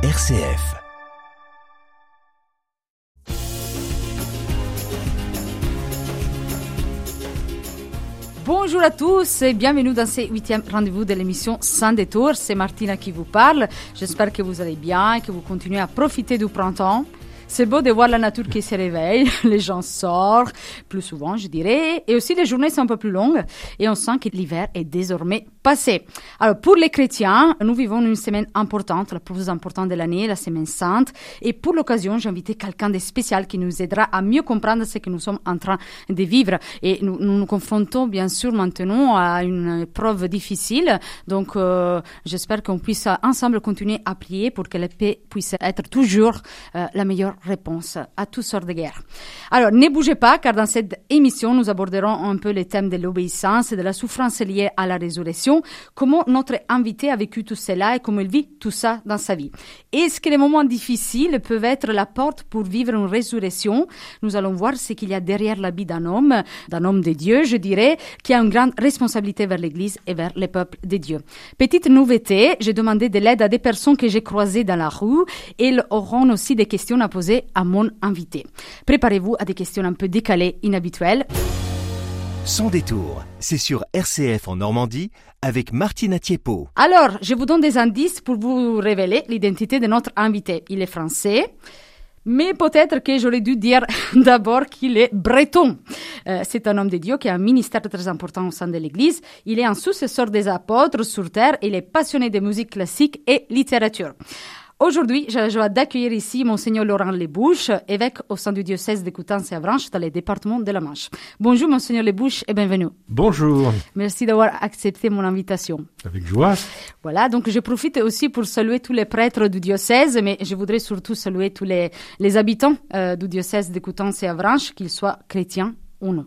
RCF. Bonjour à tous et bienvenue dans ce huitième rendez-vous de l'émission Sans détour. C'est Martina qui vous parle. J'espère que vous allez bien et que vous continuez à profiter du printemps. C'est beau de voir la nature qui se réveille, les gens sortent plus souvent, je dirais, et aussi les journées sont un peu plus longues et on sent que l'hiver est désormais Alors pour les chrétiens, nous vivons une semaine importante, la plus importante de l'année, la semaine sainte, et pour l'occasion, j'ai invité quelqu'un de spécial qui nous aidera à mieux comprendre ce que nous sommes en train de vivre. Et nous nous, confrontons bien sûr maintenant à une preuve difficile, donc euh, j'espère qu'on puisse ensemble continuer à prier pour que la paix puisse être toujours euh, la meilleure réponse à toutes sortes de guerres. Alors, ne bougez pas, car dans cette émission, nous aborderons un peu les thèmes de l'obéissance et de la souffrance liée à la résurrection, comment notre invité a vécu tout cela et comment il vit tout ça dans sa vie. Est-ce que les moments difficiles peuvent être la porte pour vivre une résurrection? Nous allons voir ce qu'il y a derrière la vie d'un homme, d'un homme de Dieu, je dirais, qui a une grande responsabilité vers l'Église et vers les peuples de Dieu. Petite nouveauté, j'ai demandé de l'aide à des personnes que j'ai croisées dans la rue et ils auront aussi des questions à poser à mon invité. Préparez-vous à des questions un peu décalées, inhabituelles. Sans détour, c'est sur RCF en Normandie avec Martina. Alors, je vous donne des indices pour vous révéler l'identité de notre invité. Il est français. Mais peut-être que j'aurais dû dire d'abord qu'il est breton. Euh, c'est un homme de Dieu qui a un ministère très important au sein de l'Église. Il est un successeur des apôtres sur terre. Il est passionné de musique classique et littérature. Aujourd'hui, j'ai la joie d'accueillir ici Monseigneur Laurent Lebouche, évêque au sein du diocèse de Coutances et Avranches dans le département de la Manche. Bonjour Monseigneur Lebouche et bienvenue. Bonjour, Merci d'avoir accepté mon invitation. avec joie. Voilà, donc je profite aussi pour saluer tous les prêtres du diocèse, mais je voudrais surtout saluer tous les, les habitants euh, du diocèse de Coutances et Avranches, qu'ils soient chrétiens ou non.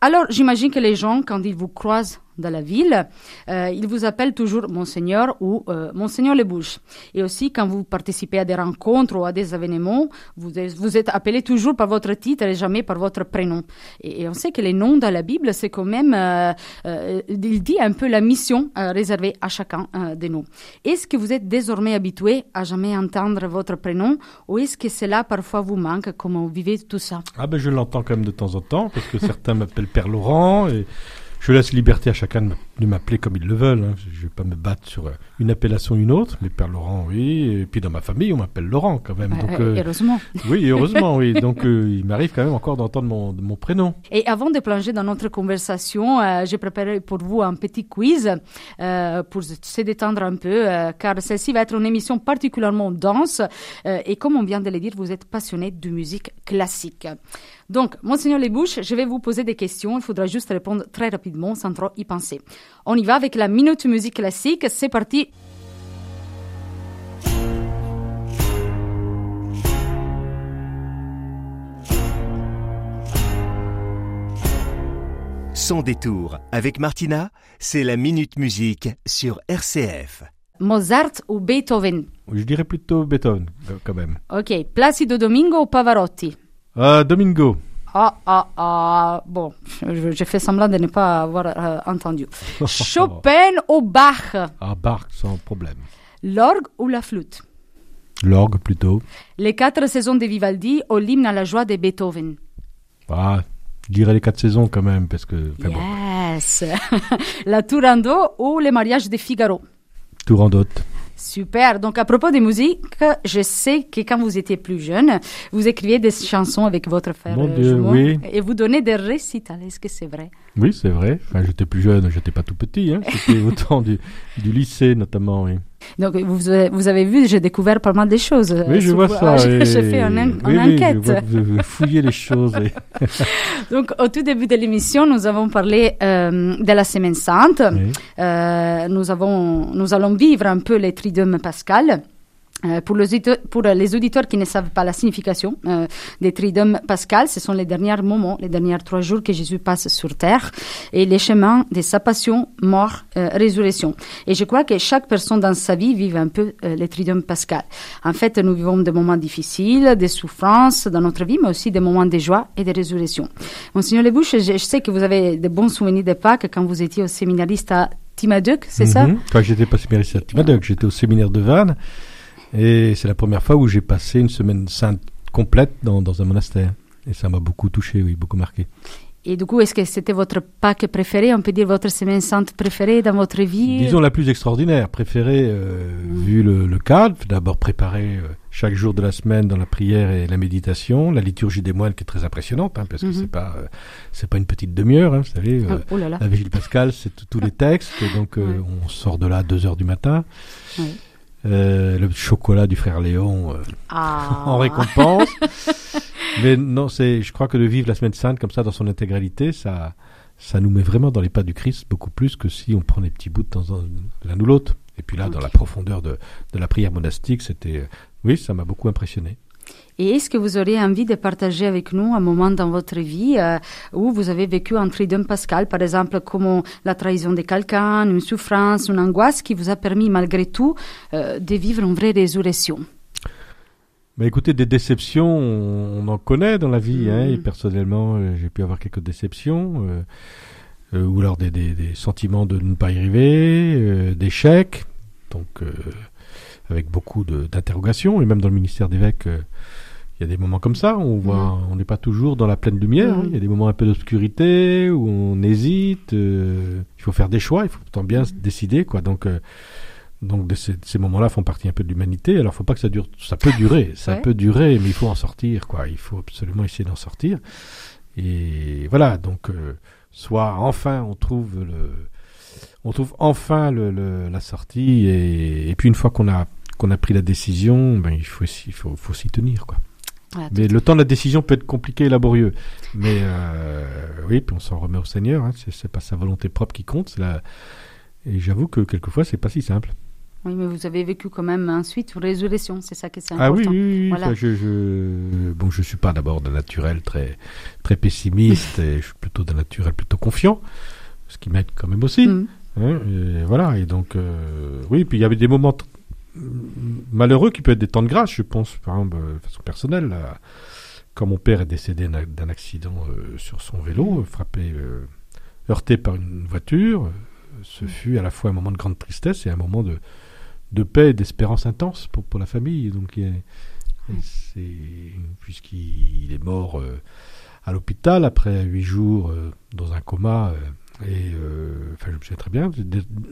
Alors, j'imagine que les gens, quand ils vous croisent dans la ville, euh, ils vous appellent toujours Monseigneur ou euh, Monseigneur les Bouches. Et aussi, quand vous participez à des rencontres ou à des événements, vous êtes, appelé toujours par votre titre et jamais par votre prénom. Et, on sait que les noms dans la Bible, c'est quand même, euh, euh, il dit un peu la mission réservée à chacun de nous. Est-ce que vous êtes désormais habitué à jamais entendre votre prénom ou est-ce que cela parfois vous manque Comment vous vivez tout ça? Ah ben je l'entends quand même de temps en temps, parce que certains m'appellent Père Laurent, et je laisse liberté à chacun de m'appeler comme ils le veulent. hein. Je ne vais pas me battre sur euh, une appellation ou une autre, mais Père Laurent, oui. Et puis dans ma famille, on m'appelle Laurent quand même. Euh, Donc, euh, euh, Heureusement. oui, heureusement, oui. Donc euh, il m'arrive quand même encore d'entendre mon, mon prénom. Et avant de plonger dans notre conversation, j'ai préparé pour vous un petit quiz euh, pour se détendre un peu, euh, car celle-ci va être une émission particulièrement dense. euh, et comme on vient de le dire, vous êtes passionné de musique classique. Donc, Monseigneur Lesbouches, je vais vous poser des questions. Il faudra juste répondre très rapidement, sans trop y penser. On y va avec la minute musique classique. C'est parti. Sans détour avec Martina, c'est la Minute Musique sur RCF. Mozart ou Beethoven? Je dirais plutôt Beethoven, euh, quand même. Ok. Placido Domingo ou Pavarotti? Euh, Domingo. Ah, ah, ah, bon, j'ai fait semblant de ne pas avoir euh, entendu. Chopin ou Bach? Ah, Bach, sans problème. L'orgue ou la flûte? L'orgue plutôt. Les quatre saisons de Vivaldi ou l'hymne à la joie de Beethoven Ah, je dirais les quatre saisons quand même, parce que... enfin bon, Yes La Turandot ou le mariage de Figaro? Dot. Super. Donc, à propos des musiques, je sais que quand vous étiez plus jeune, vous écriviez des chansons avec votre frère Mon euh, Dieu, jumeau oui. et vous donnez des récitals. Est-ce que c'est vrai? Oui, c'est vrai. Enfin, j'étais plus jeune, j'étais pas tout petit. Hein. C'était au temps du, du lycée, notamment. Oui, Donc, vous, avez- vous avez vu, j'ai découvert pas mal de choses. euh, oui je sur vois ça. Ah, J'ai oui. fait une, en- Oui, une oui, enquête. que vous, fouillez les choses. et- Donc, au tout début de l'émission, nous avons parlé euh, de la Semaine Sainte. Oui. Euh, nous, avons, nous allons vivre un peu les Triduum Pascal. Euh, pour, les auditeurs, pour les auditeurs qui ne savent pas la signification euh, des Triduum Pascal, ce sont les derniers moments, les derniers trois jours que Jésus passe sur terre et les chemins de sa passion, mort, euh, résurrection. Et je crois que chaque personne dans sa vie vive un peu euh, les Triduum Pascal. En fait, nous vivons des moments difficiles, des souffrances dans notre vie, mais aussi des moments de joie et de résurrection. Monseigneur Lebouche, je, je sais que vous avez de bons souvenirs de Pâques quand vous étiez au séminariste à Timaduc, c'est ça? Mhm. Enfin, j'étais pas séminariste à Timadoc, j'étais au séminaire de Vannes. Et c'est la première fois où j'ai passé une semaine sainte complète dans, dans un monastère. Et ça m'a beaucoup touché, oui, beaucoup marqué. Et du coup, est-ce que c'était votre Pâques préféré? On peut dire votre semaine sainte préférée dans votre vie? Disons la plus extraordinaire, préférée, euh, vu le, le cadre. D'abord préparer euh, chaque jour de la semaine dans la prière et la méditation, la liturgie des moines qui est très impressionnante, hein, parce que Mhm. c'est pas euh, c'est pas une petite demi-heure, hein, vous savez. Ah, Oh là là. La Vigile Pascale, c'est tous les textes, donc Ouais. on sort de là à 2 heures du matin. Ouais. Euh, le chocolat du frère Léon euh, Ah. en récompense. Mais non, c'est, je crois que de vivre la semaine sainte comme ça dans son intégralité, ça, ça nous met vraiment dans les pas du Christ beaucoup plus que si on prend des petits bouts de temps en l'un ou l'autre. Et puis là, dans la profondeur de, de la prière monastique, c'était, oui, ça m'a beaucoup impressionné. Et est-ce que vous auriez envie de partager avec nous un moment dans votre vie euh, où vous avez vécu un tridème pascal, par exemple comme la trahison de quelqu'un, une souffrance, une angoisse qui vous a permis malgré tout euh, de vivre une vraie résurrection? Bah écoutez, des déceptions, on, on en connaît dans la vie. Hein, et personnellement, euh, j'ai pu avoir quelques déceptions. ou alors des, des- des sentiments de ne pas y arriver, d'échecs. Donc, avec beaucoup d'interrogations. Et même dans le ministère d'évêque, il y a des moments comme ça. où On voit, on n'est pas toujours dans la pleine lumière. hein. Mhm. Il y a des moments un peu d'obscurité où on hésite. euh, il faut faire des choix. Il faut pourtant bien se décider, quoi. Donc euh, donc de ces, ces moments-là font partie un peu de l'humanité. Alors, faut pas que ça dure. Ça peut durer, ça Ouais. peut durer, mais il faut en sortir, quoi. Il faut absolument essayer d'en sortir. Et voilà. Donc, euh, soit enfin on trouve le, on trouve enfin le, le- la sortie, et, et puis une fois qu'on a qu'on a pris la décision, ben il faut il faut, faut s'y tenir, quoi. Voilà, Mais le temps de la décision peut être compliqué et laborieux. Mais euh, oui, puis on s'en remet au Seigneur. Hein. C'est, pas sa volonté propre qui compte. La... Et j'avoue que quelquefois c'est pas si simple. Oui, mais vous avez vécu quand même ensuite une résurrection, c'est ça qui est Ah oui, important. oui, oui, oui, Voilà. ça, je, je, bon, je suis pas d'abord d'un naturel très, très pessimiste, et je suis plutôt d'un naturel plutôt confiant, ce qui m'aide quand même aussi. Mm. hein, et voilà, et donc, euh, oui, puis il y avait des moments malheureux qui peuvent être des temps de grâce, je pense, par exemple, euh, de façon personnelle, là, quand mon père est décédé d'un accident euh, sur son vélo, euh, frappé, euh, heurté par une voiture, euh, ce fut à la fois un moment de grande tristesse et un moment de, de paix et d'espérance intense pour, pour la famille. Donc, c'est- puisqu'il est mort euh, à l'hôpital après huit jours euh, dans un coma. Et euh, enfin, je me souviens très bien,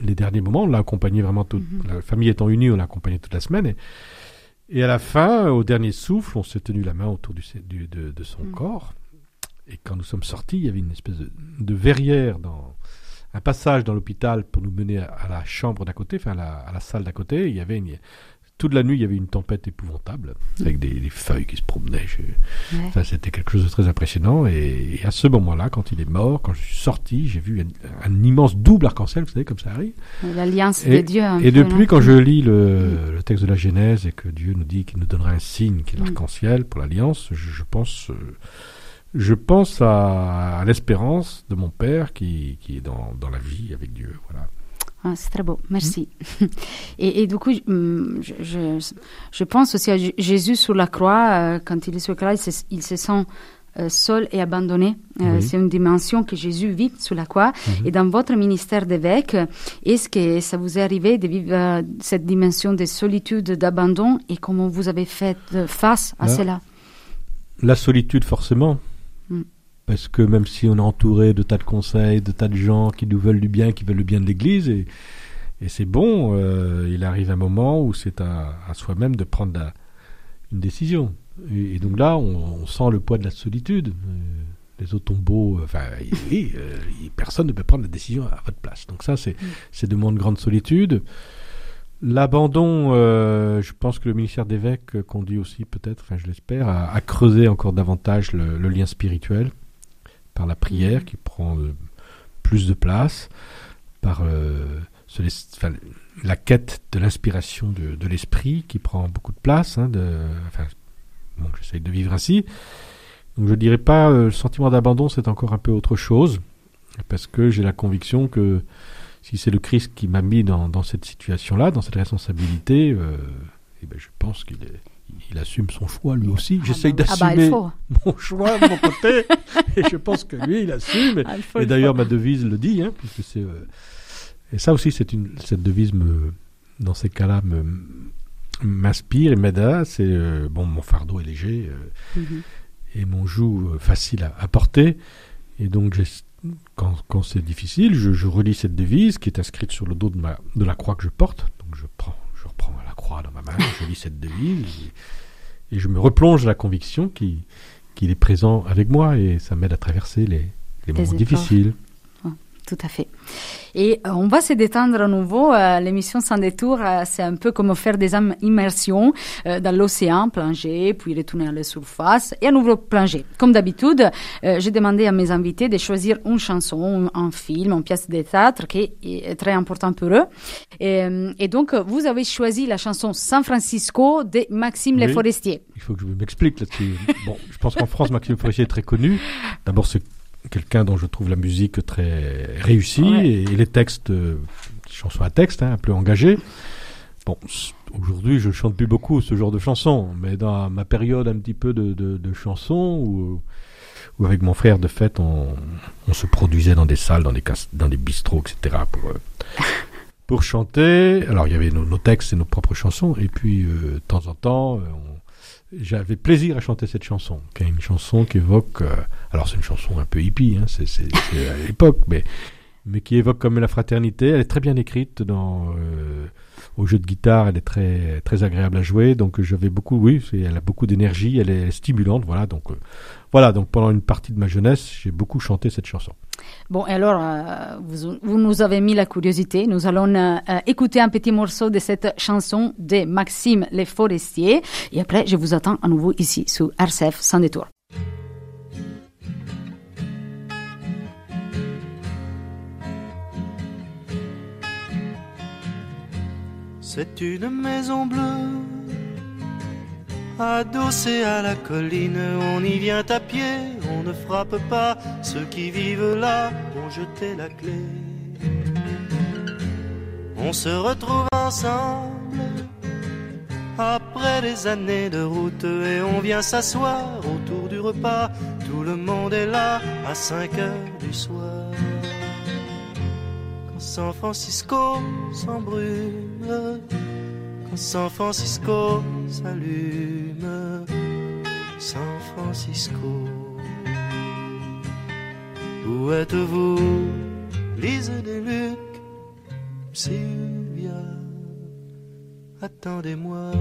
les derniers moments, on l'a accompagné vraiment toute Mhm. la famille étant unie, on l'a accompagné toute la semaine. Et, et à la fin, au dernier souffle, on s'est tenu la main autour du, du- de, de son Mhm. corps. Et quand nous sommes sortis, il y avait une espèce de, de verrière dans un passage dans l'hôpital pour nous mener à, à la chambre d'à côté, enfin à la, à la salle d'à côté. Il y avait une, toute la nuit, il y avait une tempête épouvantable avec des, des feuilles qui se promenaient. Je- Ouais. Enfin, c'était quelque chose de très impressionnant. Et, et à ce moment-là, quand il est mort, quand je suis sorti, j'ai vu un, un immense double arc-en-ciel, vous savez, comme ça arrive. L'alliance de Dieu. un Et peu, depuis, quand je lis le, le texte de la Genèse et que Dieu nous dit qu'il nous donnera un signe qui est Mm. l'arc-en-ciel pour l'alliance, je, je pense, euh, je pense à, à l'espérance de mon père qui, qui est dans, dans la vie avec Dieu. Voilà. Ah, c'est très beau, merci. Et, et du coup, je, je, je pense aussi à Jésus sur la croix, euh, quand il est sur la croix, il se, il se sent euh, seul et abandonné. Euh, Oui. C'est une dimension que Jésus vit sur la croix. Mhm. Et dans votre ministère d'évêque, est-ce que ça vous est arrivé de vivre cette dimension de solitude, d'abandon, et comment vous avez fait face à Là, cela? La solitude, forcément. Parce que même si on est entouré de tas de conseils, de tas de gens qui nous veulent du bien, qui veulent le bien de l'Église, et, c'est bon, euh, il arrive un moment où c'est à, soi-même de prendre une décision. Et, donc là, on, sent le poids de la solitude. Euh, les autres ont beau... euh, Enfin, euh, personne ne peut prendre la décision à votre place. Donc ça, c'est de moins de grande solitude. L'abandon, je pense que le ministère d'évêque euh, conduit aussi peut-être, enfin je l'espère, à, creuser encore davantage le lien spirituel par la prière qui prend euh, plus de place, par euh, la quête de l'inspiration de, l'esprit qui prend beaucoup de place. hein, de, enfin, j'essaye de vivre ainsi. Donc je dirais pas euh, le sentiment d'abandon, c'est encore un peu autre chose, parce que j'ai la conviction que si c'est le Christ qui m'a mis dans, cette situation-là, dans cette responsabilité, eh ben, je pense qu'il est- il assume son choix lui aussi. J'essaye Ah bah, d'assumer mon choix de mon côté, et je pense que lui, il assume. Ah, Et il d'ailleurs, ma devise le dit, hein, puisque c'est. euh, et ça aussi, c'est une cette devise me, dans ces cas-là, me m'inspire et m'aide. C'est euh, bon, mon fardeau est léger euh, Mhm. et mon joug facile à, à porter. Et donc, j'ai- quand, quand c'est difficile, je, je relis cette devise qui est inscrite sur le dos de, ma, de la croix que je porte. Donc, je prends, je reprends la croix dans ma main, je lis cette devise et, et je me replonge dans la conviction qui- qu'il est présent avec moi et ça m'aide à traverser les, les moments efforts. difficiles. Tout à fait. Et euh, on va se détendre à nouveau. euh, L'émission Sans détour, euh, c'est un peu comme faire des im- immersions dans l'océan, plonger, puis retourner à la surface et à nouveau plonger. Comme d'habitude, j'ai demandé à mes invités de choisir une chanson, un film, une pièce de théâtre qui est très important pour eux. Et, et donc, vous avez choisi la chanson San Francisco de Maxime Oui. Le Forestier. Il faut que je m'explique là-dessus. bon, je pense qu'en France, Maxime Forestier est très connu. D'abord, c'est quelqu'un dont je trouve la musique très réussie Ouais. et, et les textes, euh, chansons à texte, hein, un peu engagés. Bon, aujourd'hui, je ne chante plus beaucoup ce genre de chansons, mais dans ma période un petit peu de, de, de chansons où, où avec mon frère de fête, on, on se produisait dans des salles, dans des, dans des bistrots, etc. pour, euh, pour chanter. Alors, il y avait nos, nos textes et nos propres chansons, et puis euh, de temps en temps, on- j'avais plaisir à chanter cette chanson, qui est une chanson qui évoque. euh, alors, c'est une chanson un peu hippie, hein, c'est à l'époque, mais, mais qui évoque comme la fraternité. Elle est très bien écrite dans. euh, au jeu de guitare, elle est très, très agréable à jouer. Donc, j'avais beaucoup. Oui, elle a beaucoup d'énergie, elle est stimulante. Voilà, donc. euh, voilà, donc pendant une partie de ma jeunesse, j'ai beaucoup chanté cette chanson. Bon, alors, euh, vous, vous nous avez mis la curiosité. Nous allons écouter un petit morceau de cette chanson de Maxime Les Forestiers. Et après, je vous attends à nouveau ici sur RCF sans détour. C'est une maison bleue, adossée à la colline. On y vient à pied, on ne frappe pas. Ceux qui vivent là ont jeté la clé. On se retrouve ensemble après des années de route et on vient s'asseoir autour du repas. Tout le monde est là à 5 heures du soir. San Francisco s'embrume, quand San Francisco s'allume, San Francisco. Où êtes-vous, Lise des Lucs, Sylvia, attendez-moi.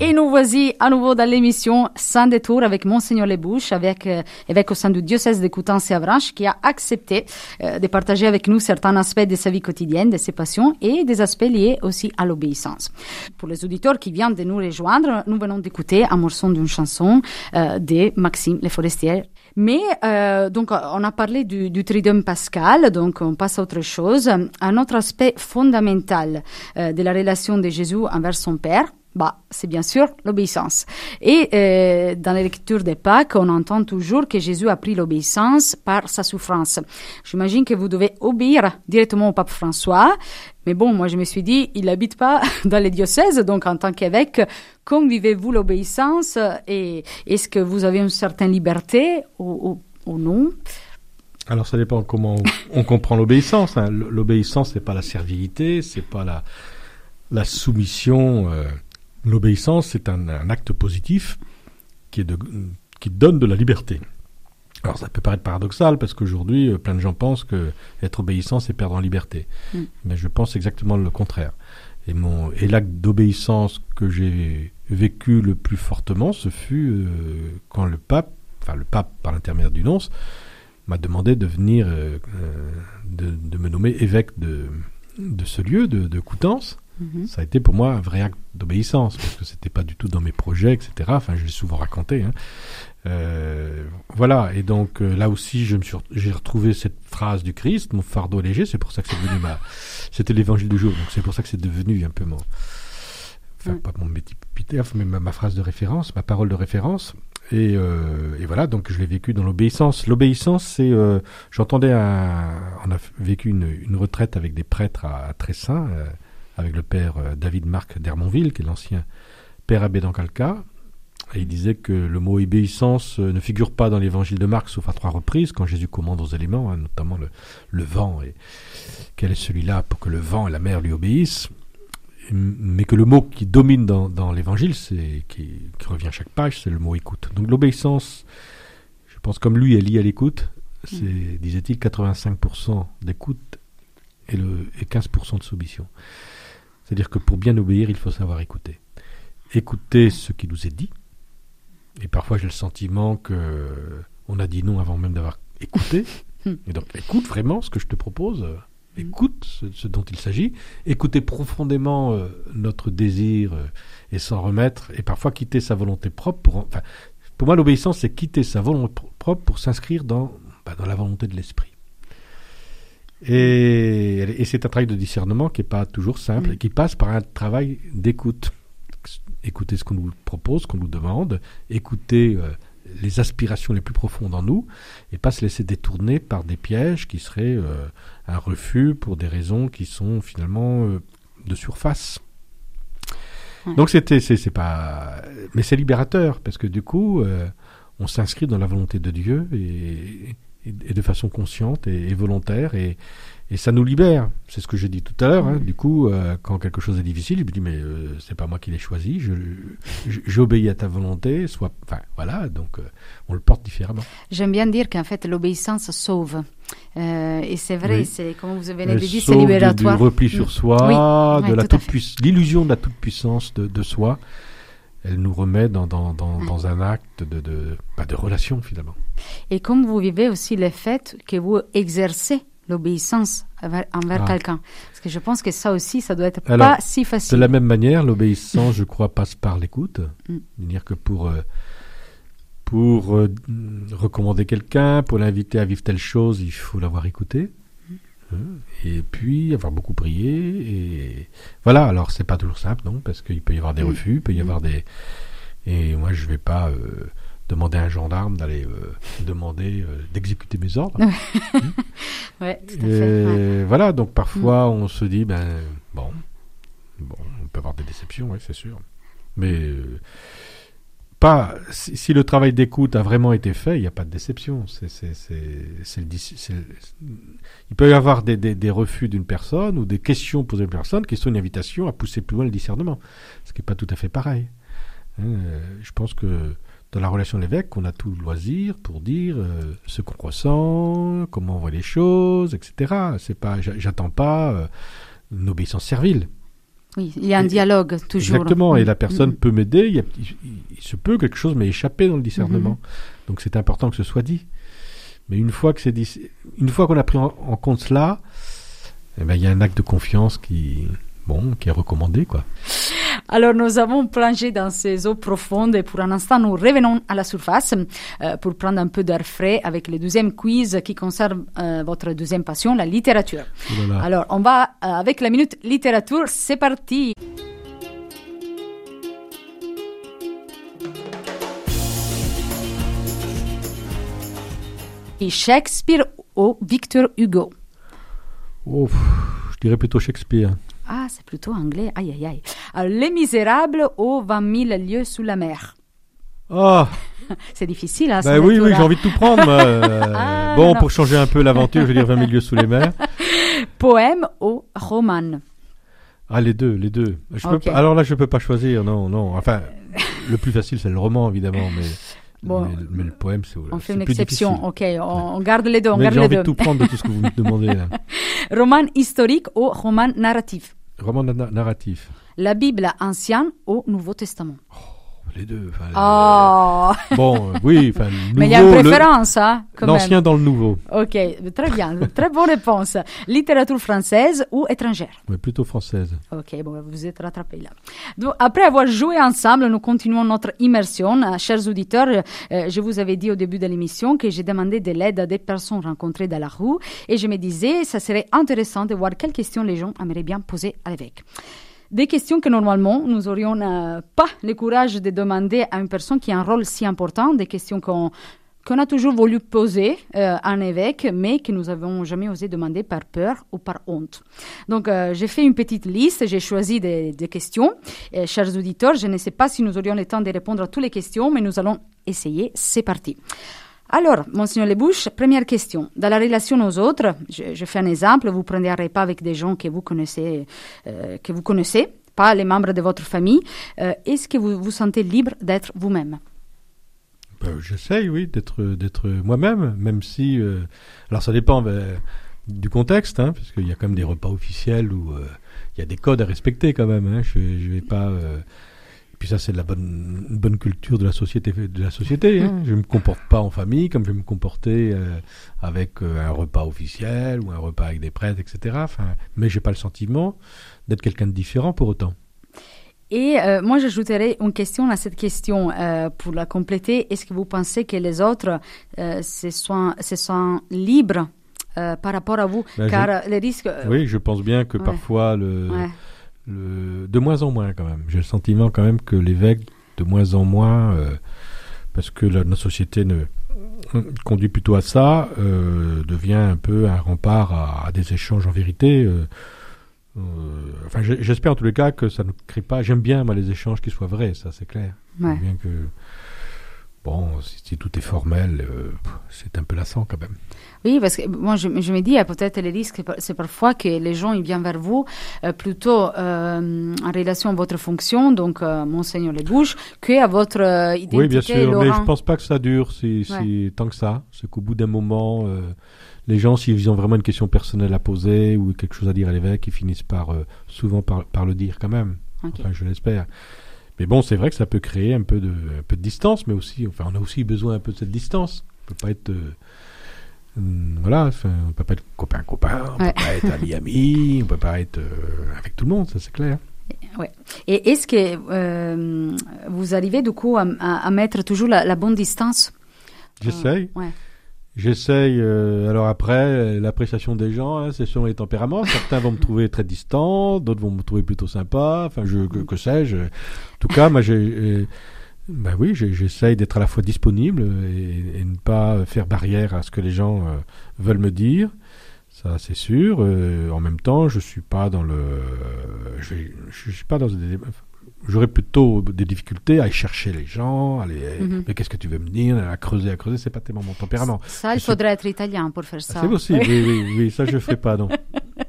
Et nous voici à nouveau dans l'émission Sans détour avec Monseigneur Lebouche, avec euh, évêque au sein du diocèse de Coutances et qui a accepté euh, de partager avec nous certains aspects de sa vie quotidienne, de ses passions et des aspects liés aussi à l'obéissance. Pour les auditeurs qui viennent de nous rejoindre, nous venons d'écouter un morceau d'une chanson euh, de Maxime Le Forestier. Mais euh, donc on a parlé du, du Triduum pascal, donc on passe à autre chose. Un autre aspect fondamental euh, de la relation de Jésus envers son Père, bah, c'est bien sûr l'obéissance. Et euh, dans les lectures des Pâques, on entend toujours que Jésus a pris l'obéissance par sa souffrance. J'imagine que vous devez obéir directement au pape François. Mais bon, moi je me suis dit, il n'habite pas dans les diocèses, donc en tant qu'évêque, comment vivez-vous l'obéissance et est-ce que vous avez une certaine liberté ou, non? Alors ça dépend comment on, comprend l'obéissance. hein. L'obéissance, c'est pas la servilité, c'est pas la, la soumission. euh, L'obéissance, c'est un, un acte positif qui, est de, qui donne de la liberté. Alors ça peut paraître paradoxal parce qu'aujourd'hui, euh, plein de gens pensent que être obéissant, c'est perdre en liberté. Mm. Mais je pense exactement le contraire. Et, mon, et l'acte d'obéissance que j'ai vécu le plus fortement, ce fut euh, quand le pape, enfin le pape par l'intermédiaire du nonce, m'a demandé de venir, euh, euh, de, de me nommer évêque de, de ce lieu, de, de Coutances. Mhm. Ça a été pour moi un vrai acte d'obéissance, parce que c'était pas du tout dans mes projets, etc. Enfin, je l'ai souvent raconté. hein. Euh, voilà, et donc euh, là aussi, je me suis, j'ai retrouvé cette phrase du Christ, mon fardeau léger. C'est pour ça que c'est devenu ma, c'était l'évangile du jour. Donc c'est pour ça que c'est devenu un peu mon, enfin pas mon épitaphe, mais ma, ma phrase de référence, ma parole de référence. Et, euh, et voilà, donc je l'ai vécu dans l'obéissance. L'obéissance, c'est, j'entendais, un, on a vécu une, une retraite avec des prêtres à, à Tressin, avec le père euh, David Marc d'Hermonville, qui est l'ancien père abbé d'Ancalca. Et il disait que le mot obéissance euh, ne figure pas dans l'évangile de Marc, sauf à trois reprises, quand Jésus commande aux éléments, hein, notamment le, le, vent, et quel est celui-là pour que le vent et la mer lui obéissent. Mais que le mot qui domine dans, dans l'évangile, c'est qui, qui, revient à chaque page, c'est le mot écoute. Donc l'obéissance, je pense comme lui est lié à l'écoute, c'est, mm. disait-il, 85% d'écoute et, le, et 15% de soumission. C'est-à-dire que pour bien obéir, il faut savoir écouter. Écouter ce qui nous est dit, et parfois j'ai le sentiment que on a dit non avant même d'avoir écouté. et donc écoute vraiment ce que je te propose. Euh, écoute ce, dont il s'agit. Écoutez profondément euh, notre désir euh, et s'en remettre. Et parfois quitter sa volonté propre. Pour, enfin, pour moi, l'obéissance, c'est quitter sa volonté propre pour s'inscrire dans, bah, dans la volonté de l'esprit. Et, et c'est un travail de discernement qui n'est pas toujours simple et qui passe par un travail d'écoute. Écouter ce qu'on nous propose, ce qu'on nous demande, écouter euh, les aspirations les plus profondes en nous, et pas se laisser détourner par des pièges qui seraient euh, un refus pour des raisons qui sont finalement euh, de surface. Donc c'était, c'est, pas, mais c'est libérateur parce que du coup, on s'inscrit dans la volonté de Dieu et, et, de façon consciente et, volontaire et, et ça nous libère. C'est ce que j'ai dit tout à l'heure. Hein. Du coup, euh, quand quelque chose est difficile, il me dit mais euh, c'est pas moi qui l'ai choisi. J'obéis à ta volonté. Soit, enfin voilà. Donc euh, on le porte différemment. J'aime bien dire qu'en fait l'obéissance sauve. et c'est vrai, c'est comme vous venez de dire, c'est libératoire. Du, repli sur soi, de la toute l'illusion de la toute puissance de, de, soi. Elle nous remet dans, dans, dans, dans un acte de, de, bah, de relation finalement. Et comme vous vivez aussi le fait que vous exercez l'obéissance envers, ah. quelqu'un. Parce que je pense que ça aussi, ça doit être pas si facile. De la même manière, l'obéissance, je crois, passe par l'écoute. Mm. C'est-à-dire que pour, euh, pour euh, recommander quelqu'un, pour l'inviter à vivre telle chose, il faut l'avoir écouté. Mm. Et puis avoir beaucoup prié. Et voilà, alors c'est pas toujours simple, non Parce qu'il peut y avoir des mm. refus, il peut y avoir des. Et moi, je vais pas. Euh, demander à un gendarme d'aller euh, demander euh, d'exécuter mes ordres. ouais, tout à fait. Voilà, donc parfois mm. on se dit ben bon, bon, on peut avoir des déceptions, oui, c'est sûr, mais pas si, le travail d'écoute a vraiment été fait, il n'y a pas de déception. Il peut y avoir des, refus d'une personne ou des questions posées à une personne qui sont une invitation à pousser plus loin le discernement, ce qui n'est pas tout à fait pareil. Hein, je pense que dans la relation de l'évêque, on a tout le loisir pour dire euh, ce qu'on ressent, comment on voit les choses, etc. C'est pas, j'attends pas euh, une obéissance servile. Oui, il y a un dialogue toujours. Exactement, et la mm. personne peut m'aider. Il, se peut quelque chose m'ait échappé dans le discernement. Mm-hmm. Donc c'est important que ce soit dit. Mais une fois que c'est dit, une fois qu'on a pris en, compte cela, eh ben, il y a un acte de confiance qui, bon, qui est recommandé, quoi. Alors nous avons plongé dans ces eaux profondes et pour un instant nous revenons à la surface euh, pour prendre un peu d'air frais avec le deuxième quiz qui concerne euh, votre deuxième passion, la littérature. Alors on va euh, avec la minute littérature, c'est parti. Shakespeare ou Victor Hugo? Oh, Je dirais plutôt Shakespeare. Ah, c'est plutôt anglais. Aïe, aïe, aïe. Alors, Les Misérables aux 20 000 lieux sous la mer. Oh C'est difficile, hein, ben oui, oui, j'ai envie de tout prendre. Ah, bon, pour changer un peu l'aventure, je vais dire 20 000 lieux sous les mers. Poème ou roman Ah, les deux, les deux. Je peux alors là, je ne peux pas choisir, non, non. Enfin, le plus facile, c'est le roman, évidemment, mais... Bon, mais, le poème, c'est On fait une exception, ok, on, garde les deux. On garde j'ai envie de tout prendre de tout ce que vous me demandez. roman historique ou roman narratif Roman narratif. La Bible ancienne ou Nouveau Testament oh les deux. Oh. Bon, euh, oui, Mais il y a une préférence, hein, L'ancien dans le nouveau. Ok, très bien, très bonne réponse. Littérature française ou étrangère? Oui, plutôt française. Ok, bon, vous êtes rattrapé là. Donc, après avoir joué ensemble, nous continuons notre immersion. Euh, chers auditeurs, euh, je vous avais dit au début de l'émission que j'ai demandé de l'aide à des personnes rencontrées dans la rue et je me disais, ça serait intéressant de voir quelles questions les gens aimeraient bien poser à l'évêque. Des questions que normalement nous n'aurions pas le courage de demander à une personne qui a un rôle si important, des questions qu'on a toujours voulu poser euh, à un évêque, mais que nous n'avons jamais osé demander par peur ou par honte. Donc, euh, j'ai fait une petite liste, j'ai choisi des, questions. Chers auditeurs, je ne sais pas si nous aurions le temps de répondre à toutes les questions, mais nous allons essayer. C'est parti. Alors, Monseigneur Lebouche, première question. Dans la relation aux autres, je, fais un exemple, vous prenez un repas avec des gens que vous connaissez, euh, que vous connaissez, pas les membres de votre famille. Euh, Est-ce que vous vous sentez libre d'être vous-même? Ben, J'essaye, oui, d'être moi-même, même si... Euh, alors, ça dépend ben, du contexte, hein, parce qu'il y a quand même des repas officiels où il y a des codes à respecter quand même. Hein, je ne vais pas... puis ça, c'est la bonne, une bonne culture de la société. De la société hein. Mm. Je ne me comporte pas en famille comme je vais me comporter euh, avec euh, un repas officiel ou un repas avec des prêtres, etc. Enfin, mais j'ai pas le sentiment d'être quelqu'un de différent pour autant. Et euh, moi, j'ajouterais une question à cette question euh, pour la compléter. Est-ce que vous pensez que les autres euh, se, sont, se sont libres par rapport à vous? Ben, Car les risques... Oui, je pense bien que ouais. parfois le, ouais. Le, de moins en moins quand même. J'ai le sentiment quand même que l'évêque de moins en moins, euh, parce que la, notre société ne conduit plutôt à ça, euh, devient un peu un rempart à, à des échanges en vérité. euh, enfin, j'espère en tous les cas que ça ne crée pas. J'aime bien moi les échanges qui soient vrais, ça c'est clair. Ouais. Bien que bon, si, si tout est formel, euh, c'est un peu lassant quand même. Oui, parce que moi, je, je me dis, euh, peut-être les risques, c'est parfois que les gens ils viennent vers vous euh, plutôt euh, en relation à votre fonction, donc euh, Monseigneur Les Bouches, que à votre identité. Oui, bien sûr, mais je pense pas que ça dure si, si- tant que ça. C'est qu'au bout d'un moment, euh, les gens, s'ils ont vraiment une question personnelle à poser ou quelque chose à dire à l'évêque, ils finissent par euh, souvent par, par le dire quand même. Enfin, je l'espère. Mais bon, c'est vrai que ça peut créer un peu de, un peu de distance, mais aussi, enfin, on a aussi besoin un peu de cette distance. On peut pas être, euh, hum, voilà, on peut pas être copain copain, on Ouais. peut pas être ami ami, on peut pas être euh, avec tout le monde, ça c'est clair. Et est-ce que euh, vous arrivez du coup à, à- à mettre toujours la, la bonne distance? J'essaye. Ouais. J'essaye. euh, alors après, euh, l'appréciation des gens, hein, c'est selon les tempéraments. Certains vont me trouver très distant, d'autres vont me trouver plutôt sympa. Enfin, je, que, que sais-je. En tout cas, moi, j'ai, ben oui, j'essaye d'être à la fois disponible et, ne pas faire barrière à ce que les gens euh, veulent me dire. Ça, c'est sûr. En même temps, je suis pas dans le, je, je suis pas dans J'aurais plutôt des difficultés à aller chercher les gens, à les, Mhm. mais qu'est-ce que tu veux me dire, à creuser, à creuser, c'est pas tellement mon tempérament. Ça, il faudrait être italien pour faire ça. Ah, c'est possible, oui, oui, oui, ça je ferai pas, non.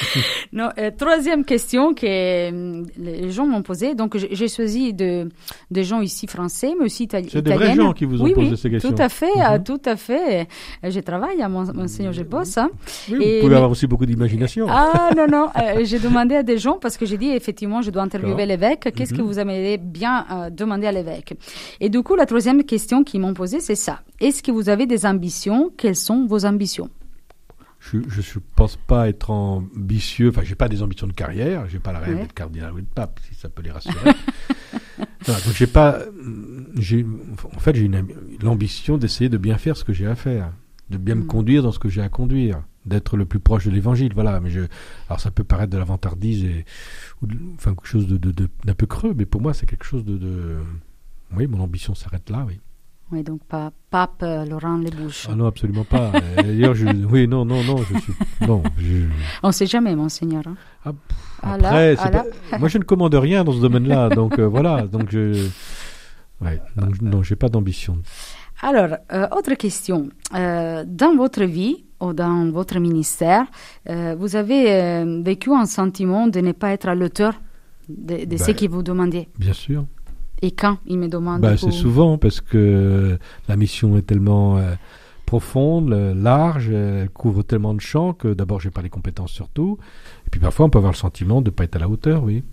Non, euh, troisième question que euh, les gens m'ont posée. Donc, j'ai choisi de, des gens ici français, mais aussi itali- C'est des vrais gens qui vous ont oui, posé oui, ces questions. Tout à fait, Mhm. euh, tout à fait. Je travaille à mon, Monseigneur, je bosse. hein. Oui, Et- vous pouvez mais- avoir aussi beaucoup d'imagination. Ah non, non, euh, j'ai demandé à des gens parce que j'ai dit effectivement je dois interviewer l'évêque, qu'est-ce que Mhm. vous aimeriez bien demander à l'évêque? Et du coup, la troisième question qu'ils m'ont posée, c'est ça. Est-ce que vous avez des ambitions? Quelles sont vos ambitions? Je je pense pas être ambitieux, enfin j'ai pas des ambitions de carrière, j'ai pas la rêve Ouais. d'être cardinal ou de pape, si ça peut les rassurer. Voilà, donc j'ai pas, j'ai, en fait j'ai une l'ambition d'essayer de bien faire ce que j'ai à faire, de bien me Mhm. conduire dans ce que j'ai à conduire, d'être le plus proche de l'évangile, voilà. Mais je, alors ça peut paraître de la vantardise et, ou de- enfin quelque chose de, de- de- d'un peu creux, mais pour moi c'est quelque chose de, oui, mon ambition s'arrête là, oui. Oui, donc pas pape Laurent Lebouche. Ah non, absolument pas. Euh, D'ailleurs, je, oui, non, non, non, je suis, non, je, On ne sait jamais, Monseigneur. hein. Ah, Ah Après, ah là. pas- moi je ne commande rien dans ce domaine-là, donc euh, voilà. Donc je, ouais, donc, non, j'ai pas d'ambition. Alors, euh, autre question. Euh, dans votre vie ou dans votre ministère, vous avez vécu un sentiment de ne pas être à l'auteur de, de ce Ben, que vous demandez Bien sûr. Et quand il me demande Bah, c'est souvent parce que la mission est tellement euh, profonde, euh, large, elle couvre tellement de champs que d'abord j'ai pas les compétences sur tout. Et puis parfois on peut avoir le sentiment de pas être à la hauteur, oui.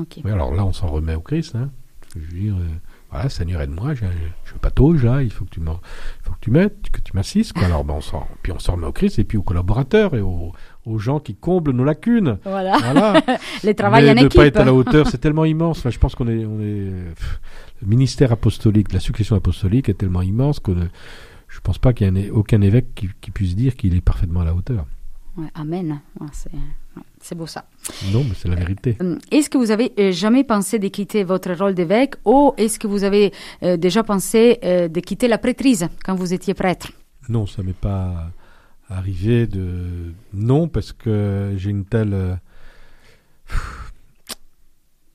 Ok. Oui, alors là on s'en remet au Christ. Hein. Je veux dire, euh, voilà, Seigneur aide-moi, je, je patauge là, il faut que tu m'en- il faut que tu m'aides, que tu m'assistes. Alors ben, on s'en, puis on s'en remet au Christ et puis aux collaborateurs et aux, aux gens qui comblent nos lacunes. Voilà, Voilà. les travail en ne équipe. pas être à la hauteur, c'est tellement immense. Enfin, je pense qu'on est, on est, pff, le ministère apostolique, la succession apostolique est tellement immense que ne- je pense pas qu'il y ait aucun évêque qui, qui puisse dire qu'il est parfaitement à la hauteur. Ouais, amen. Ouais, c'est c'est beau ça. Non, mais c'est la vérité. Euh, Est-ce que vous avez euh, jamais pensé de quitter votre rôle d'évêque ou est-ce que vous avez euh, déjà pensé euh, de quitter la prêtrise quand vous étiez prêtre? Non, ça m'est pas arrivé de. Non, parce que j'ai une telle. euh,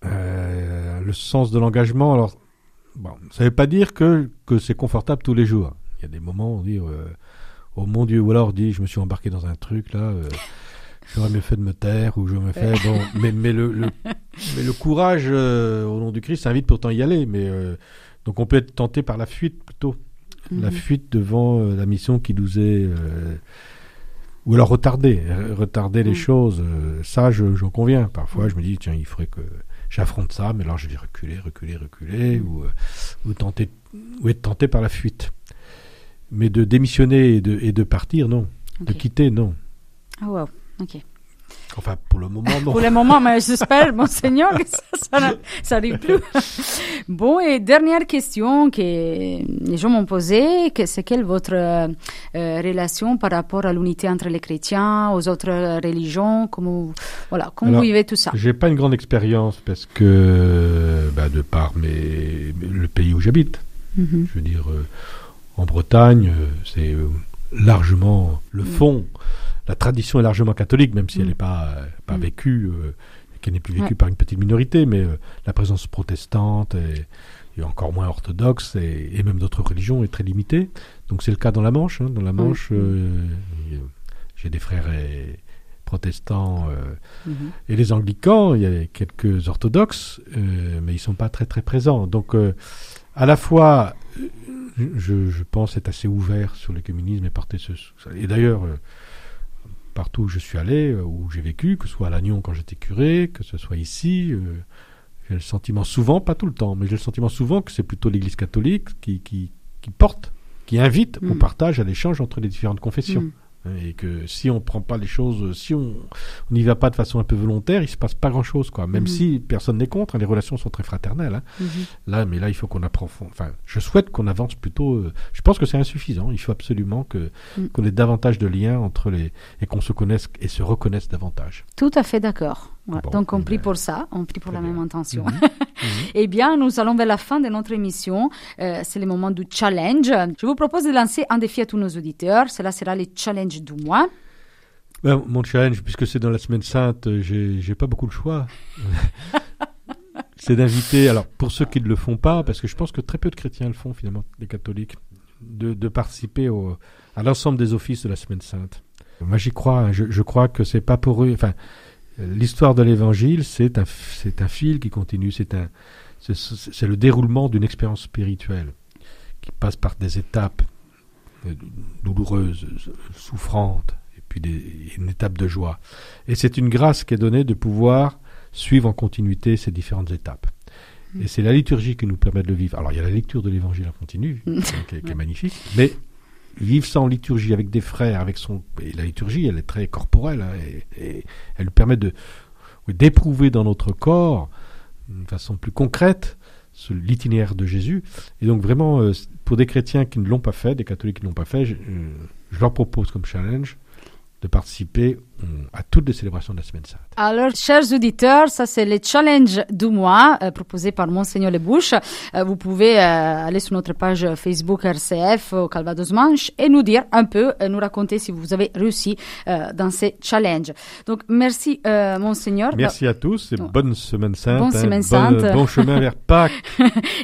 euh, le sens de l'engagement. Alors, bon, ça veut pas dire que, que c'est confortable tous les jours. Il y a des moments où on dit euh, Oh mon Dieu, ou alors on dit Je me suis embarqué dans un truc là. J'aurais mieux fait de me taire ou je me fais bon mais mais le, le- mais le courage au nom du Christ invite pourtant à y aller mais donc on peut être tenté par la fuite plutôt la Mhm. fuite devant euh, la mission qui nous est euh, ou alors retarder euh, retarder les Mm. choses ça je- j'en conviens. Parfois je me dis tiens il faudrait que j'affronte ça mais alors je vais reculer reculer reculer ou ou tenter ou être tenté par la fuite. Mais de démissionner et de, et de partir non. De quitter non. Ah wow, ok. Enfin pour le moment non Pour le moment, mais j'espère, Monseigneur, que ça, ça n'a- ça n'arrive plus. Bon, et dernière question que les gens m'ont posée, que c'est quelle votre euh, relation par rapport à l'unité entre les chrétiens, aux autres religions, comment, voilà, comment Alors, vous vivez tout ça? J'ai pas une grande expérience parce que, bah, de par mes, le pays où j'habite, Mhm. je veux dire, euh, en Bretagne, euh, c'est largement le Mm. La tradition est largement catholique, même si elle Mm. n'est pas, euh, pas Mm. vécue, euh, qu'elle n'est plus vécue Ouais. par une petite minorité, mais euh, la présence protestante est, et encore moins orthodoxe et, et même d'autres religions est très limitée. Donc c'est le cas dans la Manche. hein. Dans la Manche, Mm. a- j'ai des frères protestants. euh, Mhm. et les anglicans, il y a quelques orthodoxes, euh, mais ils sont pas très très présents. Donc, euh, à la fois, je, je pense être assez ouvert sur le communisme et porter ce. Et d'ailleurs, partout où je suis allé, euh, où j'ai vécu, que ce soit à Lannion quand j'étais curé, que ce soit ici, euh, j'ai le sentiment souvent, pas tout le temps, mais j'ai le sentiment souvent que c'est plutôt l'Église catholique qui, qui, qui porte, qui invite au Mm. partage, à l'échange entre les différentes confessions. Mhm. Hein, Et que si on prend pas les choses, si on n'y va pas de façon un peu volontaire, il se passe pas grand chose, quoi. Même Mhm. si personne n'est contre, hein, les relations sont très fraternelles. hein. Mhm. Là, mais là, il faut qu'on approfondisse. Enfin, je souhaite qu'on avance plutôt. euh, je pense que c'est insuffisant. Il faut absolument que Mm. qu'on ait davantage de liens entre les et qu'on se connaisse et se reconnaisse davantage. Tout à fait d'accord. Ouais. Bon, Donc on prie pour ça, on prie pour la même intention. Mhm. Mhm. Eh bien, nous allons vers la fin de notre émission. Euh, c'est le moment du challenge. Je vous propose de lancer un défi à tous nos auditeurs. Cela sera le challenge du mois. Ben, mon challenge, puisque c'est dans la semaine sainte, euh, j'ai pas beaucoup de choix. c'est d'inviter, alors pour ceux qui ne le font pas, parce que je pense que très peu de chrétiens le font finalement, les catholiques, de, de participer au, à l'ensemble des offices de la semaine sainte. Moi j'y crois, hein, je, je crois que c'est pas pour eux. Enfin, l'histoire de l'évangile, c'est un, c'est un fil qui continue, c'est un, c'est- le déroulement d'une expérience spirituelle qui passe par des étapes euh, douloureuses, souffrantes, et puis des, une étape de joie. Et c'est une grâce qui est donnée de pouvoir suivre en continuité ces différentes étapes. Et c'est la liturgie qui nous permet de le vivre. Alors il y a la lecture de l'évangile en continu, Mm. qui, est, qui est magnifique, mais vivre ça en liturgie avec des frères, avec son... Et la liturgie, elle est très corporelle, hein, et, elle permet de d'éprouver dans notre corps, d'une façon plus concrète, l'itinéraire de Jésus. Et donc vraiment, euh, pour des chrétiens qui ne l'ont pas fait, des catholiques qui ne l'ont pas fait, je, euh, je leur propose comme challenge de participer à toutes les célébrations de la Semaine Sainte. Alors, chers auditeurs, ça c'est le challenge du mois euh, proposé par Monseigneur Lebouche. Euh, vous pouvez euh, aller sur notre page Facebook RCF au Calvados Manche et nous dire un peu, euh, nous raconter si vous avez réussi euh, dans ces challenges. Donc, merci Monseigneur. Merci à tous et bonne Semaine Sainte. Bonne Semaine bon, Sainte. bon chemin vers Pâques.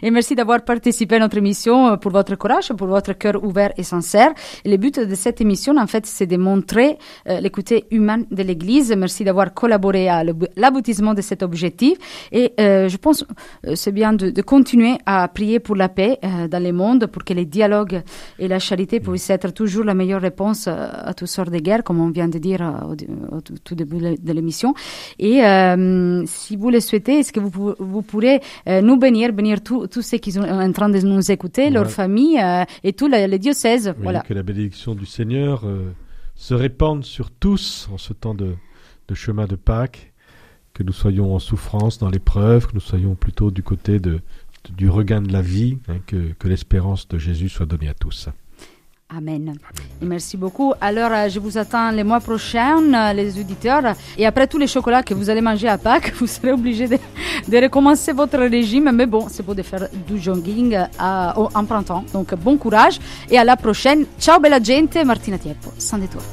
Et merci d'avoir participé à notre émission pour votre courage, pour votre cœur ouvert et sincère. Et le but de cette émission, en fait, c'est de montrer euh, le côté de l'Église. Merci d'avoir collaboré à l'ab- l'aboutissement de cet objectif. Et euh, je pense euh, c'est bien de, de continuer à prier pour la paix euh, dans le monde, pour que les dialogues et la charité puissent être toujours la meilleure réponse à toutes sortes de guerres, comme on vient de dire au, tout début de l'émission. Et euh, si vous le souhaitez, est-ce que vous, vous pourrez nous bénir, bénir tous ceux qui sont en train de nous écouter, leurs Ouais. familles euh, et tous les, les diocèses. Oui, Voilà. Que la bénédiction du Seigneur se répande sur tous en ce temps de, chemin de Pâques, que nous soyons en souffrance dans l'épreuve, que nous soyons plutôt du côté du regain de la vie, hein, que l'espérance de Jésus soit donnée à tous. Amen. Et merci beaucoup. Alors, euh, je vous attends les mois prochains, euh, les auditeurs. Et après tous les chocolats que vous allez manger à Pâques, vous serez obligés de, de recommencer votre régime. Mais bon, c'est beau de faire du jogging euh, au- en printemps. Donc, bon courage. Et à la prochaine. Ciao, bella gente. Martina Tieppo. Sans détour.